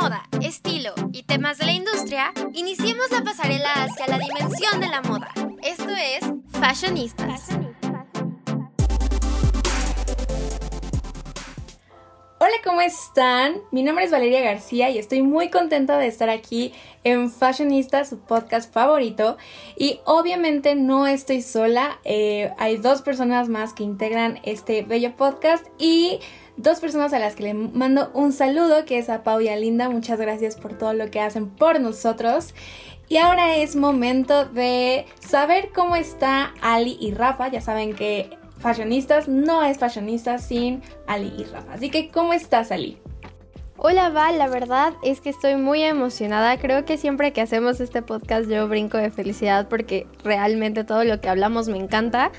moda, estilo y temas de la industria, iniciemos la pasarela hacia la dimensión de la moda. Esto es Fashionistas. Hola, ¿cómo están? Mi nombre es Valeria García y estoy muy contenta de estar aquí en Fashionista, su podcast favorito. Y obviamente no estoy sola, eh, hay dos personas más que integran este bello podcast y dos personas a las que le mando un saludo, que es a Pau y a Linda. Muchas gracias por todo lo que hacen por nosotros. Y ahora es momento de saber cómo está Ali y Rafa. Ya saben que Fashionistas no es fashionista sin Ali y Rafa. Así que, ¿cómo estás, Ali? Hola Val, la verdad es que estoy muy emocionada. Creo que siempre que hacemos este podcast yo brinco de felicidad porque realmente todo lo que hablamos me encanta.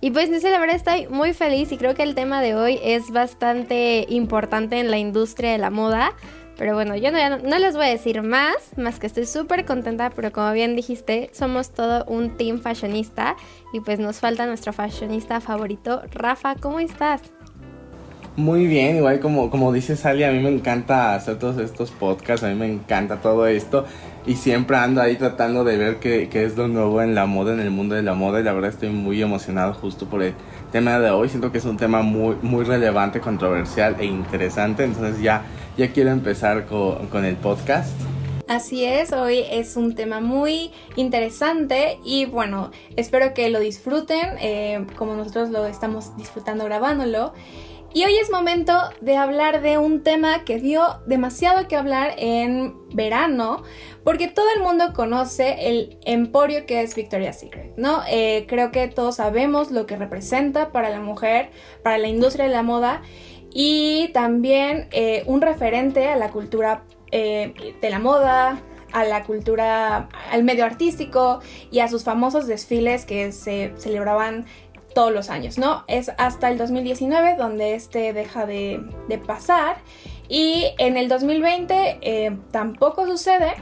Y pues sé, la verdad estoy muy feliz y creo que el tema de hoy es bastante importante en la industria de la moda. Pero bueno, yo no, no les voy a decir más, más que estoy súper contenta, pero como bien dijiste, somos todo un team fashionista y pues nos falta nuestro fashionista favorito, Rafa, ¿cómo estás? Muy bien, igual como, como dice Sally, a mí me encanta hacer todos estos podcasts, a mí me encanta todo esto y siempre ando ahí tratando de ver qué, qué es lo nuevo en la moda, en el mundo de la moda y la verdad estoy muy emocionado justo por el tema de hoy, siento que es un tema muy, muy relevante, controversial e interesante, entonces ya ya quiero empezar con, el podcast. Así es, hoy es un tema muy interesante y bueno, espero que lo disfruten eh, como nosotros lo estamos disfrutando grabándolo. Y hoy es momento de hablar de un tema que dio demasiado que hablar en verano, porque todo el mundo conoce el emporio que es Victoria's Secret, ¿no? Eh, creo que todos sabemos lo que representa para la mujer, para la industria de la moda y también eh, un referente a la cultura eh, de la moda, a la cultura, al medio artístico y a sus famosos desfiles que se celebraban todos los años, ¿no? Es hasta el 2019 donde este deja de, pasar y en el 2020 eh, tampoco sucede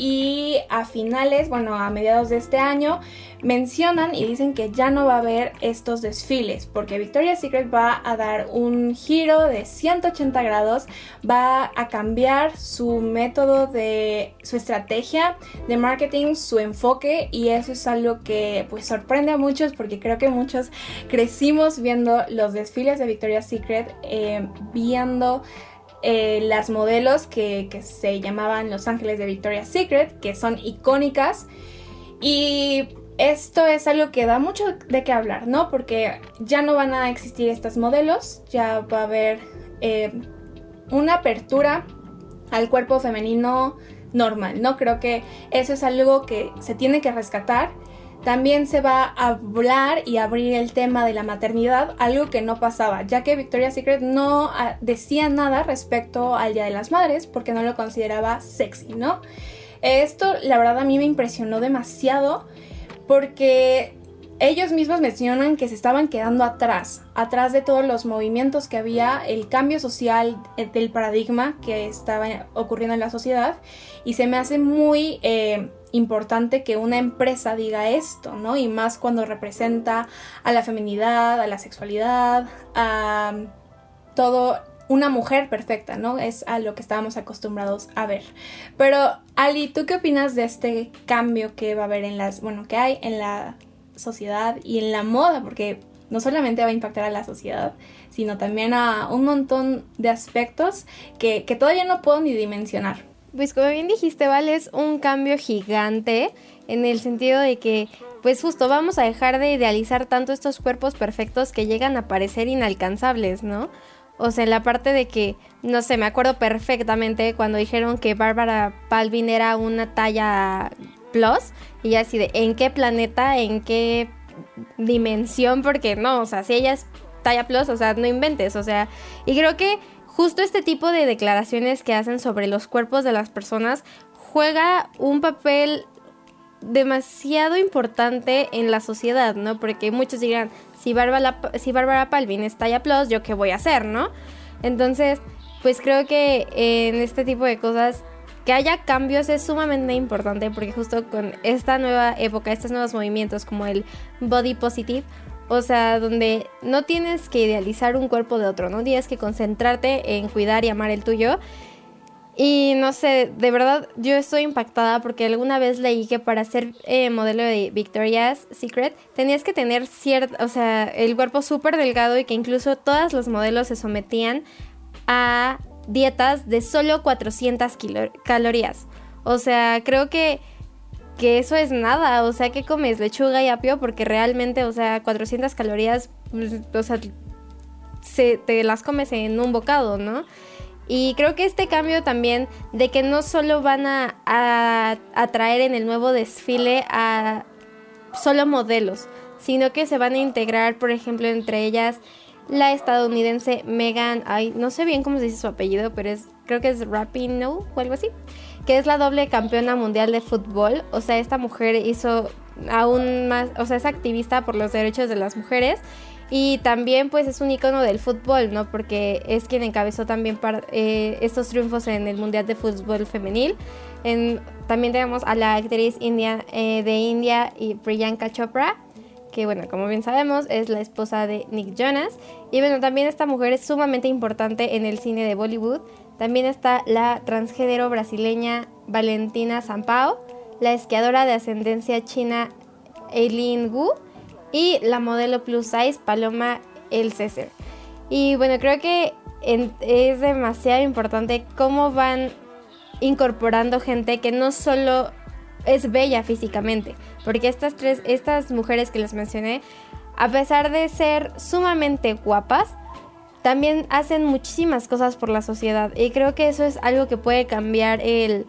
y a finales, bueno, a mediados de este año, mencionan y dicen que ya no va a haber estos desfiles porque Victoria's Secret va a dar un giro de 180 grados, va a cambiar su método de su estrategia de marketing, su enfoque y eso es algo que pues sorprende a muchos porque creo que muchos crecimos viendo los desfiles de Victoria's Secret, eh, viendo eh, las modelos que, se llamaban Los Ángeles de Victoria's Secret, que son icónicas. Y esto es algo que da mucho de qué hablar, ¿no? Porque ya no van a existir estas modelos, ya va a haber eh, una apertura al cuerpo femenino normal, ¿no? Creo que eso es algo que se tiene que rescatar también se va a hablar y abrir el tema de la maternidad, algo que no pasaba, ya que Victoria's Secret no ah, decía nada respecto al Día de las Madres porque no lo consideraba sexy, ¿no? Esto la verdad a mí me impresionó demasiado porque ellos mismos mencionan que se estaban quedando atrás, atrás de todos los movimientos que había, el cambio social eh, del paradigma que estaba ocurriendo en la sociedad y se me hace muy... Eh, importante que una empresa diga esto, ¿no? Y más cuando representa a la feminidad, a la sexualidad, a todo una mujer perfecta, ¿no? Es a lo que estábamos acostumbrados a ver. Pero Ali, ¿tú qué opinas de este cambio que va a haber en las, bueno, que hay en la sociedad y en la moda? Porque no solamente va a impactar a la sociedad, sino también a un montón de aspectos que, que todavía no puedo ni dimensionar. Pues como bien dijiste, vale, es un cambio gigante en el sentido de que, pues justo vamos a dejar de idealizar tanto estos cuerpos perfectos que llegan a parecer inalcanzables, ¿no? O sea, en la parte de que, no sé, me acuerdo perfectamente cuando dijeron que Bárbara Palvin era una talla plus y así de, ¿en qué planeta? ¿En qué dimensión? Porque no, o sea, si ella es talla plus, o sea, no inventes, o sea, y creo que justo este tipo de declaraciones que hacen sobre los cuerpos de las personas juega un papel demasiado importante en la sociedad, ¿no? Porque muchos dirán, si Bárbara, si Palvin está ya plus, ¿yo qué voy a hacer, no? Entonces, pues creo que en este tipo de cosas que haya cambios es sumamente importante porque justo con esta nueva época, estos nuevos movimientos como el body positive, o sea, donde no tienes que idealizar un cuerpo de otro, no tienes que concentrarte en cuidar y amar el tuyo. Y no sé, de verdad yo estoy impactada porque alguna vez leí que para ser eh, modelo de Victoria's Secret tenías que tener cierto, o sea, el cuerpo súper delgado y que incluso todas los modelos se sometían a dietas de solo 400 calorías. O sea, creo que, que eso es nada. O sea, ¿qué comes? Lechuga y apio porque realmente, o sea, 400 calorías, pues, o sea, se, te las comes en un bocado, ¿no? Y creo que este cambio también de que no solo van a, a, traer en el nuevo desfile a solo modelos, sino que se van a integrar, por ejemplo, entre ellas la estadounidense Megan, ay, no sé bien cómo se dice su apellido, pero es creo que es Rapinoe o algo así, que es la doble campeona mundial de fútbol. O sea, esta mujer hizo aún más, o sea, es activista por los derechos de las mujeres y también pues es un icono del fútbol, ¿no? Porque es quien encabezó también para, eh, estos triunfos en el Mundial de Fútbol Femenil. En, también tenemos a la actriz india, eh, de India y Priyanka Chopra, que bueno, como bien sabemos, es la esposa de Nick Jonas. Y bueno, también esta mujer es sumamente importante en el cine de Bollywood. También está la transgénero brasileña Valentina Sampao, la esquiadora de ascendencia china Eileen Wu y la modelo plus size Paloma El César. Y bueno, creo que es demasiado importante cómo van incorporando gente que no solo es bella físicamente, porque estas tres, estas mujeres que les mencioné, a pesar de ser sumamente guapas, también hacen muchísimas cosas por la sociedad y creo que eso es algo que puede cambiar el,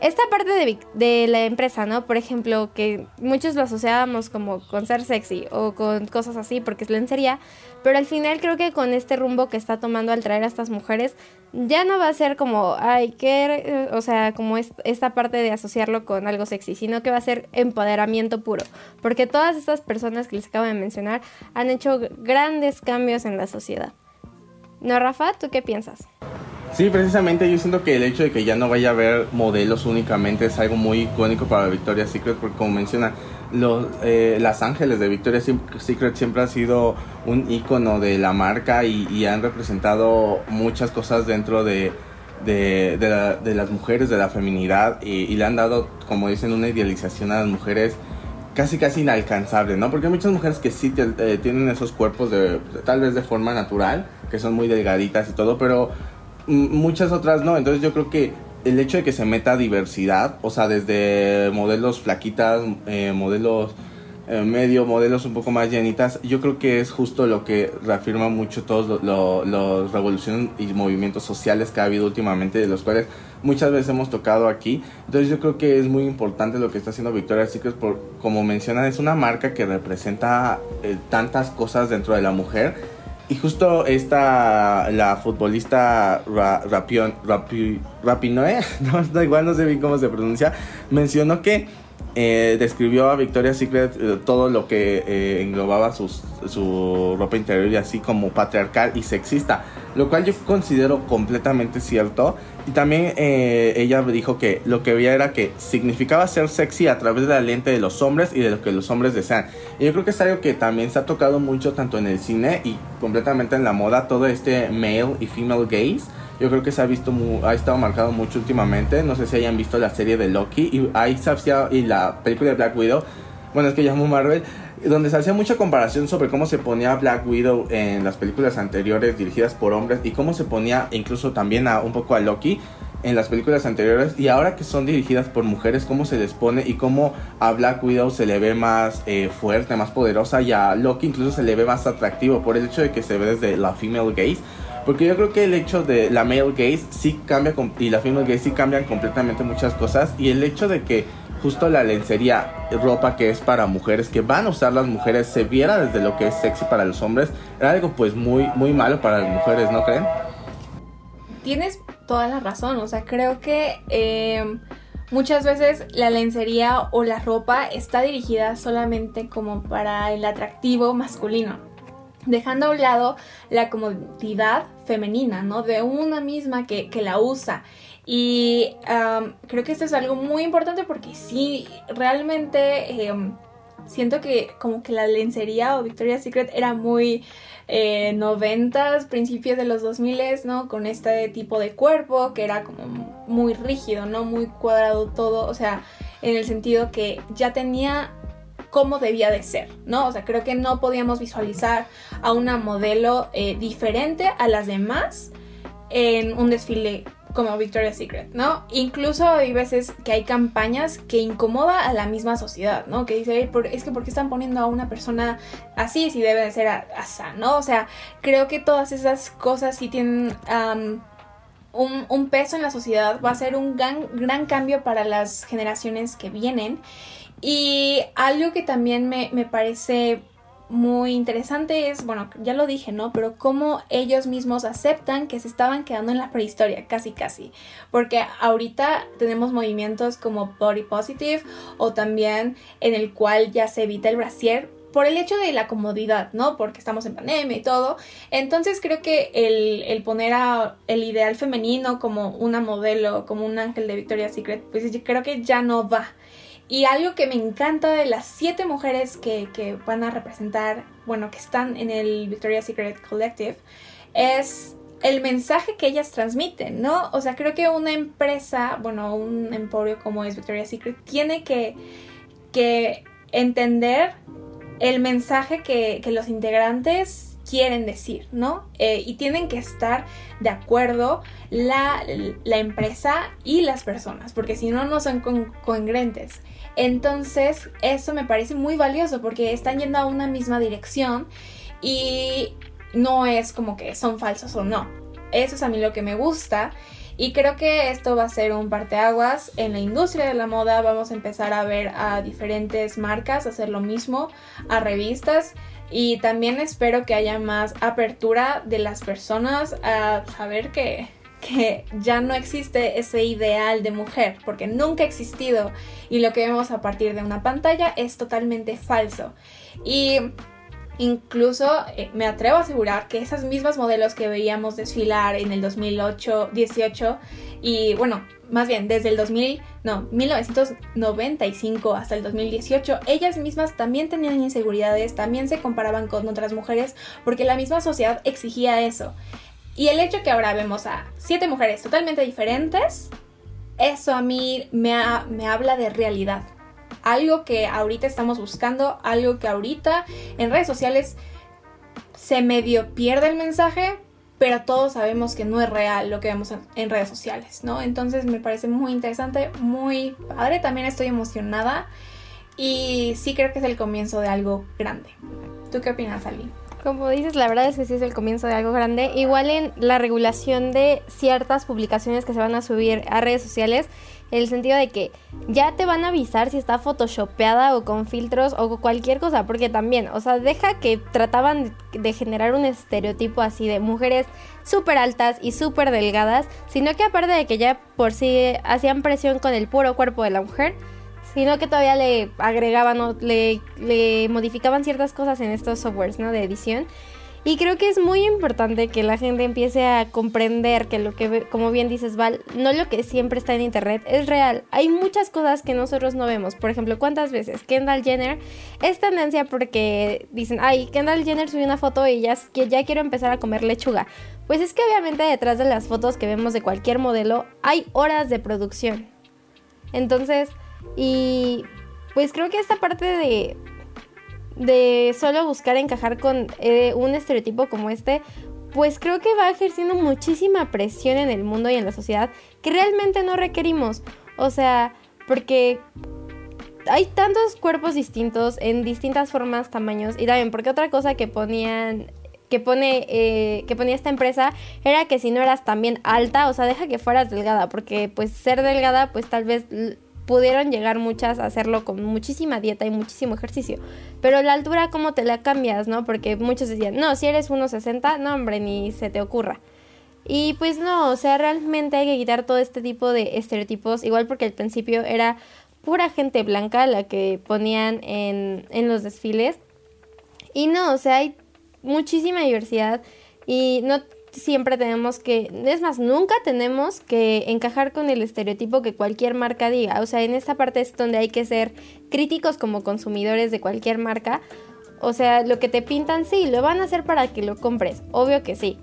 esta parte de, la empresa, ¿no? Por ejemplo, que muchos lo asociábamos como con ser sexy o con cosas así porque es lencería, pero al final creo que con este rumbo que está tomando al traer a estas mujeres, ya no va a ser como, ay, que, o sea, como esta parte de asociarlo con algo sexy, sino que va a ser empoderamiento puro, porque todas estas personas que les acabo de mencionar han hecho grandes cambios en la sociedad. ¿No, Rafa? ¿Tú qué piensas? Sí, precisamente yo siento que el hecho de que ya no vaya a haber modelos únicamente es algo muy icónico para Victoria's Secret, porque como menciona, los, eh, las ángeles de Victoria's Secret siempre han sido un icono de la marca y, han representado muchas cosas dentro de, de, las mujeres, de la feminidad, y, le han dado, como dicen, una idealización a las mujeres casi casi inalcanzable, ¿no? Porque hay muchas mujeres que sí eh, tienen esos cuerpos de tal vez de forma natural, que son muy delgaditas y todo, pero muchas otras no. Entonces yo creo que el hecho de que se meta diversidad, o sea, desde modelos flaquitas, eh, modelos eh, medio, modelos un poco más llenitas, yo creo que es justo lo que reafirma mucho todos los revoluciones y movimientos sociales que ha habido últimamente, de los cuales muchas veces hemos tocado aquí. Entonces yo creo que es muy importante lo que está haciendo Victoria's Secret, por, como mencionan, es una marca que representa eh, tantas cosas dentro de la mujer y justo esta, la futbolista Rapion, Rapinoe, no, igual, no sé bien cómo se pronuncia, mencionó que eh, describió a Victoria's Secret eh, todo lo que eh, englobaba su ropa interior y así como patriarcal y sexista, lo cual yo considero completamente cierto. Y también ella dijo que lo que veía era que significaba ser sexy a través de la lente de los hombres y de lo que los hombres desean. Y yo creo que es algo que también se ha tocado mucho tanto en el cine y completamente en la moda, todo este male y female gaze yo creo que se ha visto, ha estado marcado mucho últimamente. No sé si hayan visto la serie de Loki y, ahí se y la película de Black Widow. Bueno, es que llamo Marvel, donde se hacía mucha comparación sobre cómo se ponía Black Widow en las películas anteriores dirigidas por hombres y cómo se ponía incluso también a un poco a Loki en las películas anteriores y ahora que son dirigidas por mujeres, cómo se les pone y cómo a Black Widow se le ve más eh, fuerte, más poderosa y a Loki incluso se le ve más atractivo por el hecho de que se ve desde la female gaze porque yo creo que el hecho de la male gaze sí cambia y la female gaze sí cambian completamente muchas cosas. Y el hecho de que justo la lencería, ropa que es para mujeres, que van a usar las mujeres, se viera desde lo que es sexy para los hombres, era algo pues muy, muy malo para las mujeres, ¿no creen? Tienes toda la razón, o sea, creo que eh, muchas veces la lencería o la ropa está dirigida solamente como para el atractivo masculino dejando a un lado la comodidad femenina, ¿no? De una misma que, la usa. Y creo que esto es algo muy importante porque sí, realmente em, siento que como que la lencería o Victoria's Secret era muy eh, 90 principios de los 2000, ¿no? Con este tipo de cuerpo que era como muy rígido, ¿no? Muy cuadrado todo, o sea, en el sentido que ya tenía cómo debía de ser, ¿no? O sea, creo que no podíamos visualizar a una modelo eh, diferente a las demás en un desfile como Victoria's Secret, ¿no? Incluso hay veces que hay campañas que incomoda a la misma sociedad, ¿no? Que dice, es que ¿por qué están poniendo a una persona así si debe de ser así, ¿no? O sea, creo que todas esas cosas sí tienen un, un, peso en la sociedad, va a ser un gran, gran cambio para las generaciones que vienen. Y algo que también me, me parece muy interesante es, bueno, ya lo dije, ¿no? Pero cómo ellos mismos aceptan que se estaban quedando en la prehistoria, casi casi. Porque ahorita tenemos movimientos como Body Positive o también en el cual ya se evita el brasier por el hecho de la comodidad, ¿no? Porque estamos en pandemia y todo. Entonces creo que el, el poner a el ideal femenino como una modelo, como un ángel de Victoria's Secret, pues creo que ya no va. Y algo que me encanta de las siete mujeres que, que, van a representar, bueno, que están en el Victoria's Secret Collective, es el mensaje que ellas transmiten, ¿no? O sea, creo que una empresa, bueno, un emporio como es Victoria's Secret, tiene que, que entender el mensaje que, que los integrantes quieren decir, ¿no? Eh, y tienen que estar de acuerdo la, la, empresa y las personas, porque si no, no son con, congruentes. Entonces, eso me parece muy valioso porque están yendo a una misma dirección y no es como que son falsos o no. Eso es a mí lo que me gusta. Y creo que esto va a ser un parteaguas en la industria de la moda. Vamos a empezar a ver a diferentes marcas hacer lo mismo, a revistas. Y también espero que haya más apertura de las personas a saber que, que ya no existe ese ideal de mujer, porque nunca ha existido y lo que vemos a partir de una pantalla es totalmente falso. Y Incluso eh, me atrevo a asegurar que esas mismas modelos que veíamos desfilar en el 2008, 18 y bueno, más bien desde el 2000, no, 1995 hasta el 2018, ellas mismas también tenían inseguridades, también se comparaban con otras mujeres porque la misma sociedad exigía eso. Y el hecho que ahora vemos a siete mujeres totalmente diferentes, eso a mí me, me habla de realidad algo que ahorita estamos buscando, algo que ahorita en redes sociales se medio pierde el mensaje, pero todos sabemos que no es real lo que vemos en, redes sociales, ¿no? Entonces me parece muy interesante, muy padre, también estoy emocionada y sí creo que es el comienzo de algo grande. ¿Tú qué opinas, Ali? Como dices, la verdad es que sí es el comienzo de algo grande. Igual en la regulación de ciertas publicaciones que se van a subir a redes sociales, en el sentido de que ya te van a avisar si está photoshopeada o con filtros o cualquier cosa, porque también, o sea, deja que trataban de generar un estereotipo así de mujeres súper altas y súper delgadas, sino que aparte de que ya por sí hacían presión con el puro cuerpo de la mujer, sino que todavía le agregaban o le, le modificaban ciertas cosas en estos softwares, ¿no? De edición. Y creo que es muy importante que la gente empiece a comprender que lo que, como bien dices, Val, no lo que siempre está en internet es real. Hay muchas cosas que nosotros no vemos. Por ejemplo, ¿cuántas veces Kendall Jenner es tendencia porque dicen, ay, Kendall Jenner subió una foto y ya, ya quiero empezar a comer lechuga? Pues es que obviamente detrás de las fotos que vemos de cualquier modelo hay horas de producción. Entonces, y pues creo que esta parte de de solo buscar encajar con eh, un estereotipo como este, pues creo que va ejerciendo muchísima presión en el mundo y en la sociedad que realmente no requerimos. O sea, porque hay tantos cuerpos distintos en distintas formas, tamaños y también porque otra cosa que ponían que pone eh, que ponía esta empresa era que si no eras también alta, o sea, deja que fueras delgada, porque pues ser delgada pues tal vez pudieron llegar muchas a hacerlo con muchísima dieta y muchísimo ejercicio. Pero la altura, ¿cómo te la cambias, no? Porque muchos decían, no, si eres 1,60, no, hombre, ni se te ocurra. Y pues no, o sea, realmente hay que quitar todo este tipo de estereotipos, igual porque al principio era pura gente blanca la que ponían en, en los desfiles. Y no, o sea, hay muchísima diversidad y no siempre tenemos que, es más, nunca tenemos que encajar con el estereotipo que cualquier marca diga. O sea, en esta parte es donde hay que ser críticos como consumidores de cualquier marca, O sea, lo que te pintan, sí, lo van a hacer para que lo compres, obvio que sí.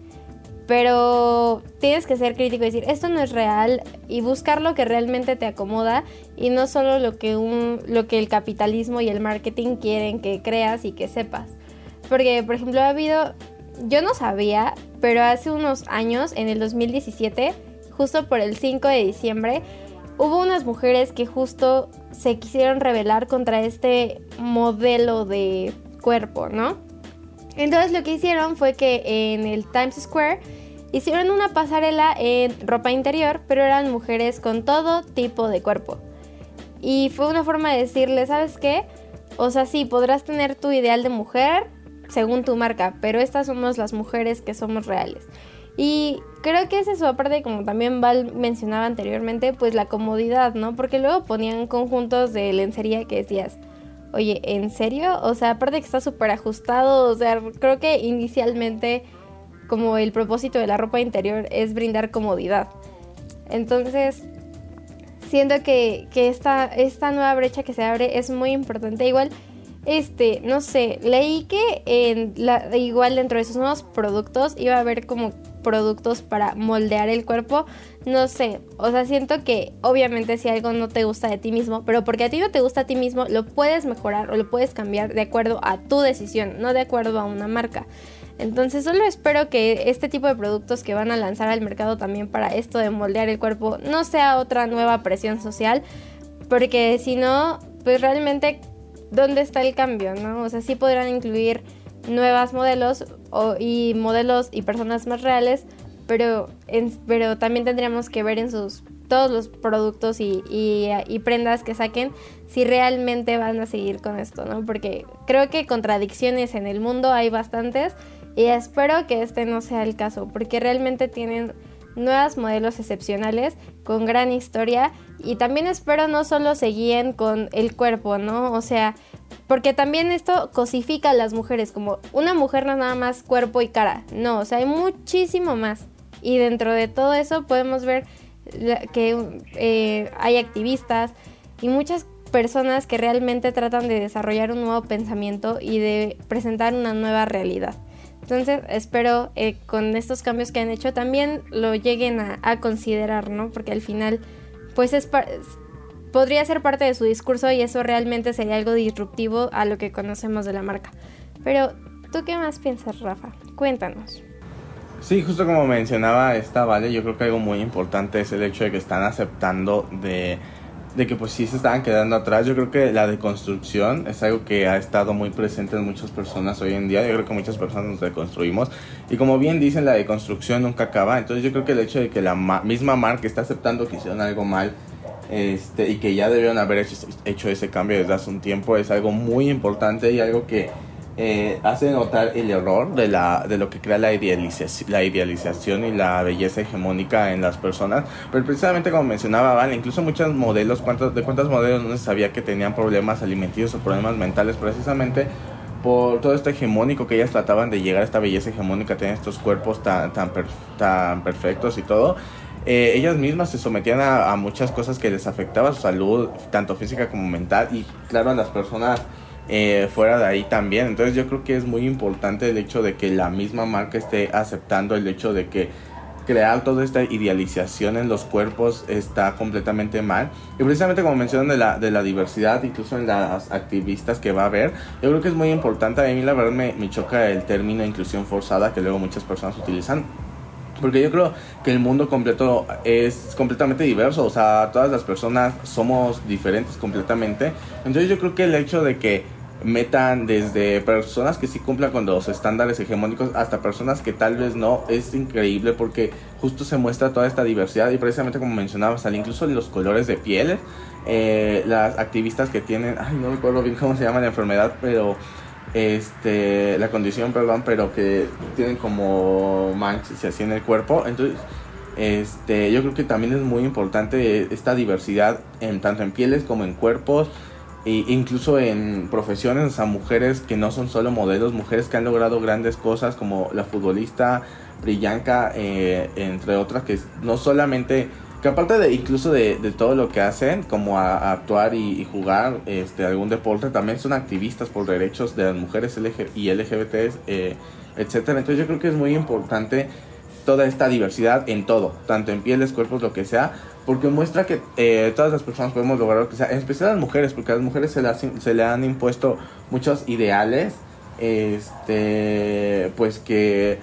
Pero tienes que ser crítico y decir, esto no es real y buscar lo que realmente te acomoda y no solo lo que, un, lo que el capitalismo y el marketing quieren que creas y que sepas. Porque, por ejemplo, ha habido, yo no sabía, pero hace unos años, en el 2017, justo por el 5 de diciembre, hubo unas mujeres que justo se quisieron rebelar contra este modelo de cuerpo, ¿no? Entonces lo que hicieron fue que en el Times Square hicieron una pasarela en ropa interior, pero eran mujeres con todo tipo de cuerpo. Y fue una forma de decirle, ¿sabes qué? O sea, sí, podrás tener tu ideal de mujer según tu marca, pero estas somos las mujeres que somos reales. Y creo que es eso, aparte como también Val mencionaba anteriormente, pues la comodidad, ¿no? Porque luego ponían conjuntos de lencería que decías, oye, ¿en serio? O sea, aparte que está súper ajustado, o sea, creo que inicialmente como el propósito de la ropa interior es brindar comodidad. Entonces, siento que, que esta, esta nueva brecha que se abre es muy importante. Igual, este, no sé, leí que igual dentro de esos nuevos productos iba a haber como productos para moldear el cuerpo, no sé, o sea, siento que obviamente si algo no te gusta de ti mismo, pero porque a ti no te gusta a ti mismo, lo puedes mejorar o lo puedes cambiar de acuerdo a tu decisión, no de acuerdo a una marca. Entonces solo espero que este tipo de productos que van a lanzar al mercado también para esto de moldear el cuerpo no sea otra nueva presión social, porque si no, pues realmente, ¿dónde está el cambio? ¿no? O sea, sí podrán incluir nuevas modelos y modelos y personas más reales, pero, pero también tendríamos que ver en sus todos los productos y, y, prendas que saquen si realmente van a seguir con esto, ¿no? Porque creo que contradicciones en el mundo hay bastantes y espero que este no sea el caso, porque realmente tienen nuevos modelos excepcionales con gran historia y también espero no solo se guíen con el cuerpo, ¿no? O sea, porque también esto cosifica a las mujeres, como una mujer no es nada más cuerpo y cara, no, o sea, hay muchísimo más. Y dentro de todo eso podemos ver que eh, hay activistas y muchas personas que realmente tratan de desarrollar un nuevo pensamiento y de presentar una nueva realidad. Entonces espero eh, con estos cambios que han hecho también lo lleguen a, a considerar, ¿no? Porque al final, pues es, podría ser parte de su discurso y eso realmente sería algo disruptivo a lo que conocemos de la marca. Pero, ¿tú qué más piensas, Rafa? Cuéntanos. Sí, justo como mencionaba esta, Vale, yo creo que algo muy importante es el hecho de que están aceptando de, de que pues sí se estaban quedando atrás. Yo creo que la deconstrucción es algo que ha estado muy presente en muchas personas hoy en día. Yo creo que muchas personas nos deconstruimos. Y como bien dicen, la deconstrucción nunca acaba. Entonces yo creo que el hecho de que la misma marca está aceptando que hicieron algo mal este, y que ya debieron haber hecho, ese cambio desde hace un tiempo, es algo muy importante y algo que eh, hace notar el error de, la, de lo que crea la idealización, la idealización y la belleza hegemónica en las personas. Pero precisamente como mencionaba Val, incluso muchos modelos, ¿cuántos, de cuántos modelos no se sabía que tenían problemas alimenticios o problemas mentales precisamente por todo esto hegemónico que ellas trataban de llegar a esta belleza hegemónica, tener estos cuerpos tan, tan, tan perfectos y todo. Eh, ellas mismas se sometían a, muchas cosas que les afectaba su salud, tanto física como mental, y claro, a las personas eh, fuera de ahí también. Entonces yo creo que es muy importante el hecho de que la misma marca esté aceptando el hecho de que crear toda esta idealización en los cuerpos está completamente mal. Y precisamente como mencionan de la, de la diversidad, incluso en las activistas que va a haber, yo creo que es muy importante. A mí la verdad me, me choca el término inclusión forzada que luego muchas personas utilizan porque yo creo que el mundo completo es completamente diverso, o sea, todas las personas somos diferentes completamente. Entonces yo creo que el hecho de que metan desde personas que sí cumplan con los estándares hegemónicos hasta personas que tal vez no, es increíble porque justo se muestra toda esta diversidad y precisamente como mencionaba, sale incluso los colores de pieles, eh, las activistas que tienen, ay no recuerdo bien cómo se llama la enfermedad, pero este la condición, perdón, pero que tienen como manchas y así en el cuerpo. Entonces, este, yo creo que también es muy importante esta diversidad en tanto en pieles como en cuerpos e incluso en profesiones, a mujeres que no son solo modelos, mujeres que han logrado grandes cosas como la futbolista Brillanca, eh, entre otras, que no solamente que aparte de incluso de, todo lo que hacen, como a, actuar y, jugar este, algún deporte, también son activistas por derechos de las mujeres y LGBT, eh, etcétera. Entonces yo creo que es muy importante toda esta diversidad en todo, tanto en pieles, cuerpos, lo que sea, porque muestra que eh, todas las personas podemos lograr lo que sea, en especial las mujeres, porque a las mujeres se le, se le han impuesto muchos ideales, este, pues que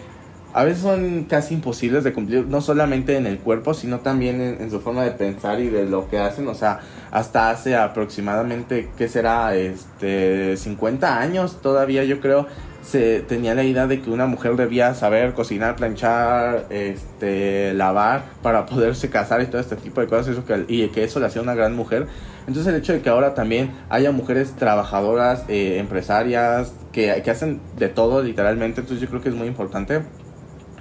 a veces son casi imposibles de cumplir, no solamente en el cuerpo, sino también en, su forma de pensar y de lo que hacen. O sea, hasta hace aproximadamente, ¿qué será? Este, 50 años todavía yo creo, se tenía la idea de que una mujer debía saber cocinar, planchar, este, lavar para poderse casar y todo este tipo de cosas eso que, y que eso le hacía una gran mujer. Entonces el hecho de que ahora también haya mujeres trabajadoras, eh, empresarias, que, que hacen de todo literalmente, entonces yo creo que es muy importante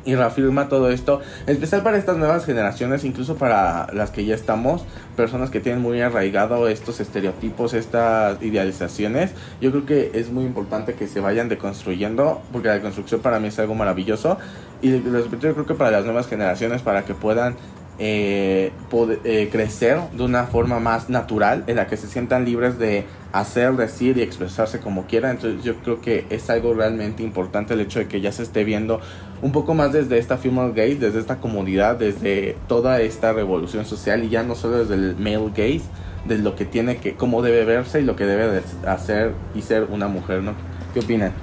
y reafirma todo esto, especial para estas nuevas generaciones, incluso para las que ya estamos, personas que tienen muy arraigado estos estereotipos, estas idealizaciones. Yo creo que es muy importante que se vayan deconstruyendo, porque la construcción para mí es algo maravilloso. Y yo creo que para las nuevas generaciones, para que puedan eh, poder, eh, crecer de una forma más natural, en la que se sientan libres de hacer, decir y expresarse como quieran. Entonces yo creo que es algo realmente importante el hecho de que ya se esté viendo un poco más desde esta female gaze, desde esta comunidad, desde toda esta revolución social y ya no solo desde el male gaze, de lo que tiene que, cómo debe verse y lo que debe hacer y ser una mujer, ¿no? ¿Qué opinan?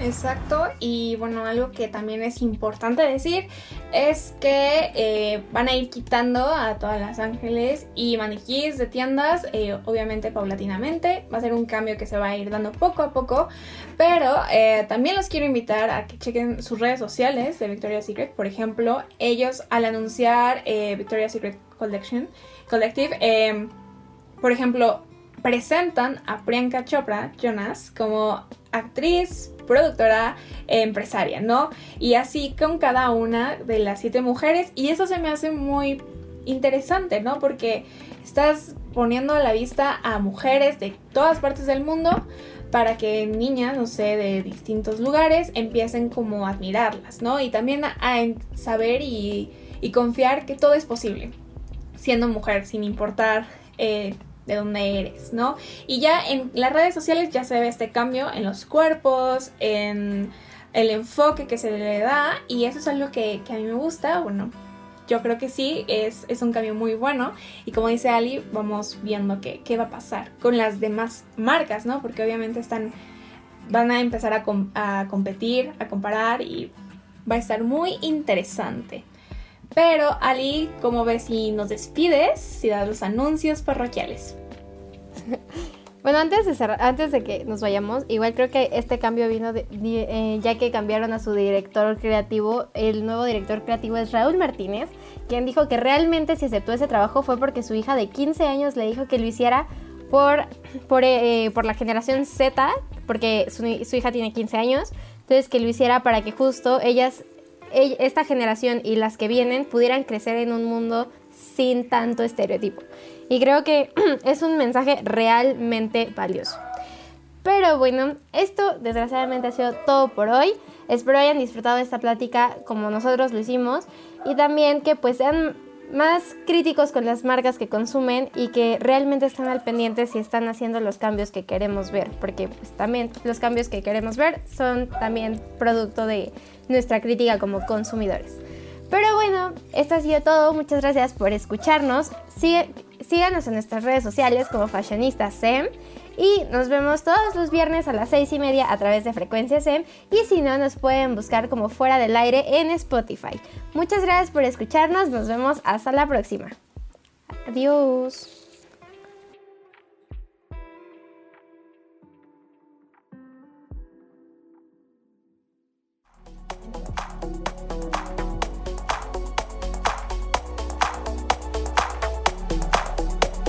Exacto, y bueno, algo que también es importante decir es que eh, van a ir quitando a todas las ángeles y maniquíes de tiendas, eh, obviamente paulatinamente, va a ser un cambio que se va a ir dando poco a poco, pero eh, también los quiero invitar a que chequen sus redes sociales de Victoria's Secret, por ejemplo, ellos al anunciar Victoria's Secret Collection, Collective, por ejemplo, presentan a Priyanka Chopra Jonas como actriz, productora, empresaria, ¿no? Y así con cada una de las siete mujeres. Y eso se me hace muy interesante, ¿no? Porque estás poniendo a la vista a mujeres de todas partes del mundo para que niñas, no sé, de distintos lugares empiecen como a admirarlas, ¿no? Y también a, saber y, confiar que todo es posible, siendo mujer, sin importar eh, de dónde eres, ¿no? Y ya en las redes sociales ya se ve este cambio en los cuerpos, en el enfoque que se le da y eso es algo que, a mí me gusta, bueno, yo creo que sí, es, es, un cambio muy bueno. Y como dice Ali, vamos viendo qué, qué, va a pasar con las demás marcas, ¿no? Porque obviamente están, van a empezar a, a, competir, a comparar y va a estar muy interesante. Pero Ali, ¿cómo ves si nos despides y das los anuncios parroquiales? Bueno, antes de, antes de que nos vayamos, igual creo que este cambio vino eh, ya que cambiaron a su director creativo. El nuevo director creativo es Raúl Martínez, quien dijo que realmente si aceptó ese trabajo fue porque su hija de 15 años le dijo que lo hiciera por, por, eh, por la generación Z, porque su, hija tiene 15 años. Entonces que lo hiciera para que justo ellas esta generación y las que vienen pudieran crecer en un mundo sin tanto estereotipo. Y creo que es un mensaje realmente valioso. Pero bueno, esto desgraciadamente ha sido todo por hoy. Espero hayan disfrutado de esta plática como nosotros lo hicimos y también que pues sean más críticos con las marcas que consumen y que realmente están al pendiente si están haciendo los cambios que queremos ver, porque pues también los cambios que queremos ver son también producto de nuestra crítica como consumidores. Pero bueno, esto ha sido todo. Muchas gracias por escucharnos. síganos en nuestras redes sociales como Fashionista SEM. Y nos vemos todos los viernes a las 6 y media a través de Frecuencia SEM. Y si no, nos pueden buscar como Fuera del Aire en Spotify. Muchas gracias por escucharnos. Nos vemos hasta la próxima. Adiós.